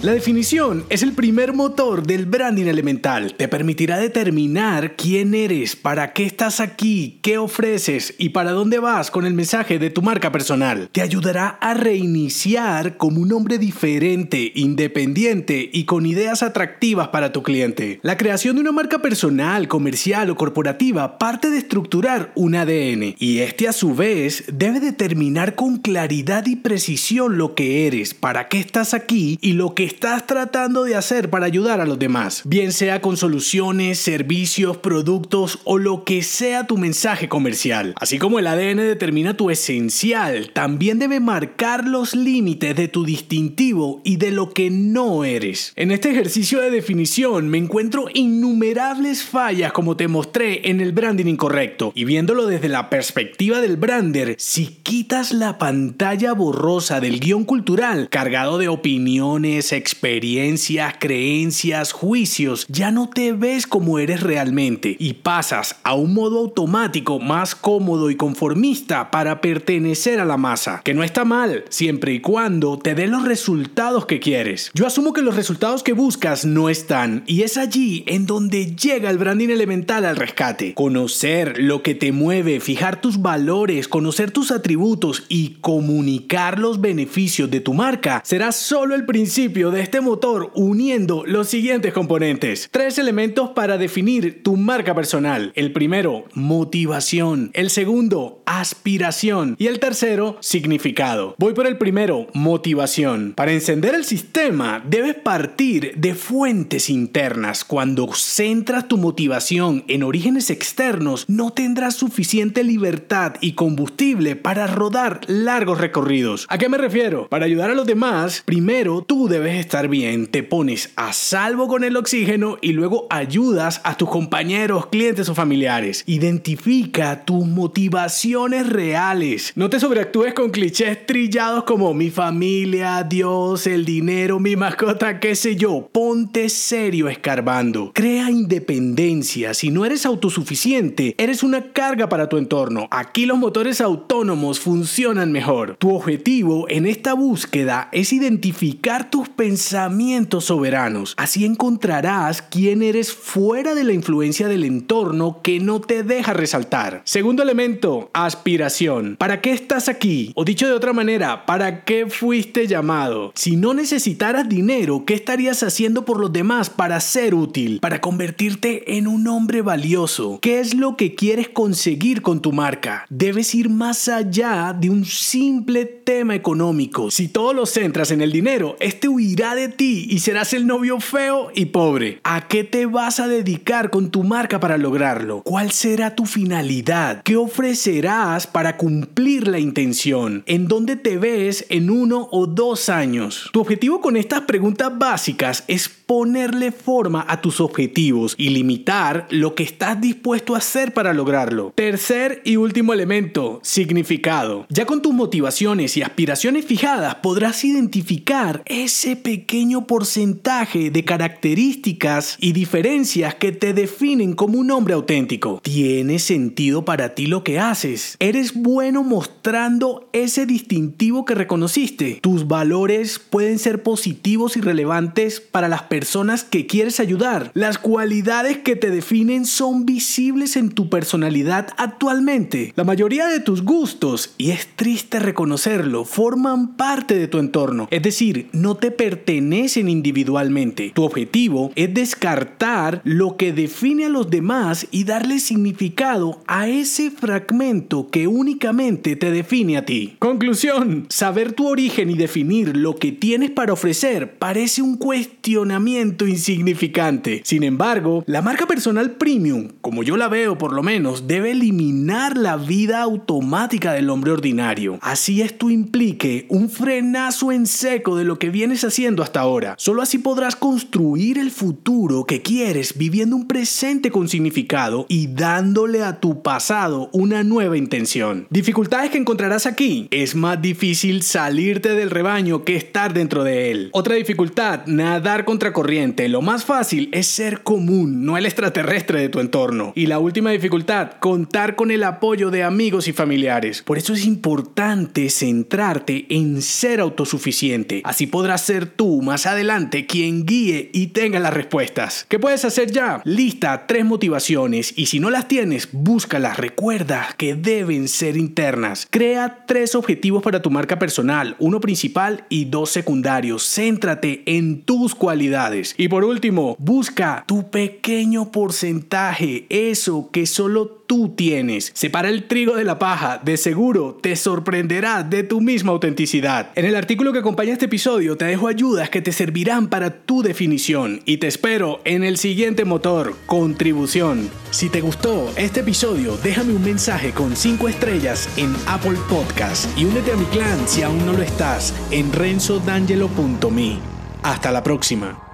La definición es el primer motor del branding elemental. Te permitirá determinar quién eres, para qué estás aquí, qué ofreces y para dónde vas con el mensaje de tu marca personal. Te ayudará a reiniciar como un hombre diferente, independiente y con ideas atractivas para tu cliente. La creación de una marca personal, comercial o corporativa parte de estructurar un ADN y este a su vez debe determinar con claridad y precisión lo que eres, para qué estás aquí y lo que estás tratando de hacer para ayudar a los demás, bien sea con soluciones, servicios, productos o lo que sea tu mensaje comercial. Así como el ADN determina tu esencial, también debe marcar los límites de tu distintivo y de lo que no eres. En este ejercicio de definición me encuentro innumerables fallas como te mostré en el branding incorrecto y viéndolo desde la perspectiva del brander, si quitas la pantalla borrosa del guion cultural cargado de opiniones, experiencias, creencias, juicios, ya no te ves como eres realmente y pasas a un modo automático más cómodo y conformista para pertenecer a la masa, que no está mal siempre y cuando te dé los resultados que quieres. Yo asumo que los resultados que buscas no están y es allí en donde llega el branding elemental al rescate. Conocer lo que te mueve, fijar tus valores, conocer tus atributos y comunicar los beneficios de tu marca será solo el principio de este motor uniendo los siguientes componentes. Tres elementos para definir tu marca personal. El primero, motivación. El segundo, aspiración. Y el tercero, significado. Voy por el primero, motivación. Para encender el sistema, debes partir de fuentes internas. Cuando centras tu motivación en orígenes externos, no tendrás suficiente libertad y combustible para rodar largos recorridos. ¿A qué me refiero? Para ayudar a los demás, primero tú debes estar bien, te pones a salvo con el oxígeno y luego ayudas a tus compañeros, clientes o familiares. Identifica tus motivaciones reales. No te sobreactúes con clichés trillados como mi familia, Dios, el dinero, mi mascota, qué sé yo. Ponte serio escarbando. Crea independencia. Si no eres autosuficiente, eres una carga para tu entorno. Aquí los motores autónomos funcionan mejor. Tu objetivo en esta búsqueda es identificar tus pensamientos pensamientos soberanos. Así encontrarás quién eres fuera de la influencia del entorno que no te deja resaltar. Segundo elemento, aspiración. ¿Para qué estás aquí? O dicho de otra manera, ¿para qué fuiste llamado? Si no necesitaras dinero, ¿qué estarías haciendo por los demás para ser útil? Para convertirte en un hombre valioso. ¿Qué es lo que quieres conseguir con tu marca? Debes ir más allá de un simple tema económico. Si todo lo centras en el dinero, este huirá de ti y serás el novio feo y pobre. ¿A qué te vas a dedicar con tu marca para lograrlo? ¿Cuál será tu finalidad? ¿Qué ofrecerás para cumplir la intención? ¿En dónde te ves en uno o dos años? Tu objetivo con estas preguntas básicas es ponerle forma a tus objetivos y limitar lo que estás dispuesto a hacer para lograrlo. Tercer y último elemento, significado. Ya con tus motivaciones y aspiraciones fijadas podrás identificar ese pequeño porcentaje de características y diferencias que te definen como un hombre auténtico. ¿Tiene sentido para ti lo que haces? ¿Eres bueno mostrando ese distintivo que reconociste? ¿Tus valores pueden ser positivos y relevantes para las personas que quieres ayudar? ¿Las cualidades que te definen son visibles en tu personalidad actualmente? La mayoría de tus gustos, y es triste reconocerlo, forman parte de tu entorno. Es decir, no te pertenecen individualmente. Tu objetivo es descartar lo que define a los demás y darle significado a ese fragmento que únicamente te define a ti. Conclusión, saber tu origen y definir lo que tienes para ofrecer parece un cuestionamiento insignificante. Sin embargo, la marca personal premium, como yo la veo por lo menos, debe eliminar la vida automática del hombre ordinario. Así esto implique un frenazo en seco de lo que vienes haciendo hasta ahora. Solo así podrás construir el futuro que quieres viviendo un presente con significado y dándole a tu pasado una nueva intención. Dificultades que encontrarás aquí. Es más difícil salirte del rebaño que estar dentro de él. Otra dificultad, nadar contra corriente. Lo más fácil es ser común, no el extraterrestre de tu entorno. Y la última dificultad, contar con el apoyo de amigos y familiares. Por eso es importante centrarte en ser autosuficiente. Así podrás ser tú más adelante quien guíe y tenga las respuestas. ¿Qué puedes hacer ya? Lista tres motivaciones y si no las tienes, búscalas. Recuerda que deben ser internas. Crea tres objetivos para tu marca personal, uno principal y dos secundarios. Céntrate en tus cualidades. Y por último, busca tu pequeño porcentaje, eso que solo tú tienes. Separa el trigo de la paja, de seguro te sorprenderá de tu misma autenticidad. En el artículo que acompaña este episodio te dejo ayudas que te servirán para tu definición y te espero en el siguiente motor, contribución. Si te gustó este episodio, déjame un mensaje con 5 estrellas en Apple Podcast y únete a mi clan si aún no lo estás en renzodangelo.me. Hasta la próxima.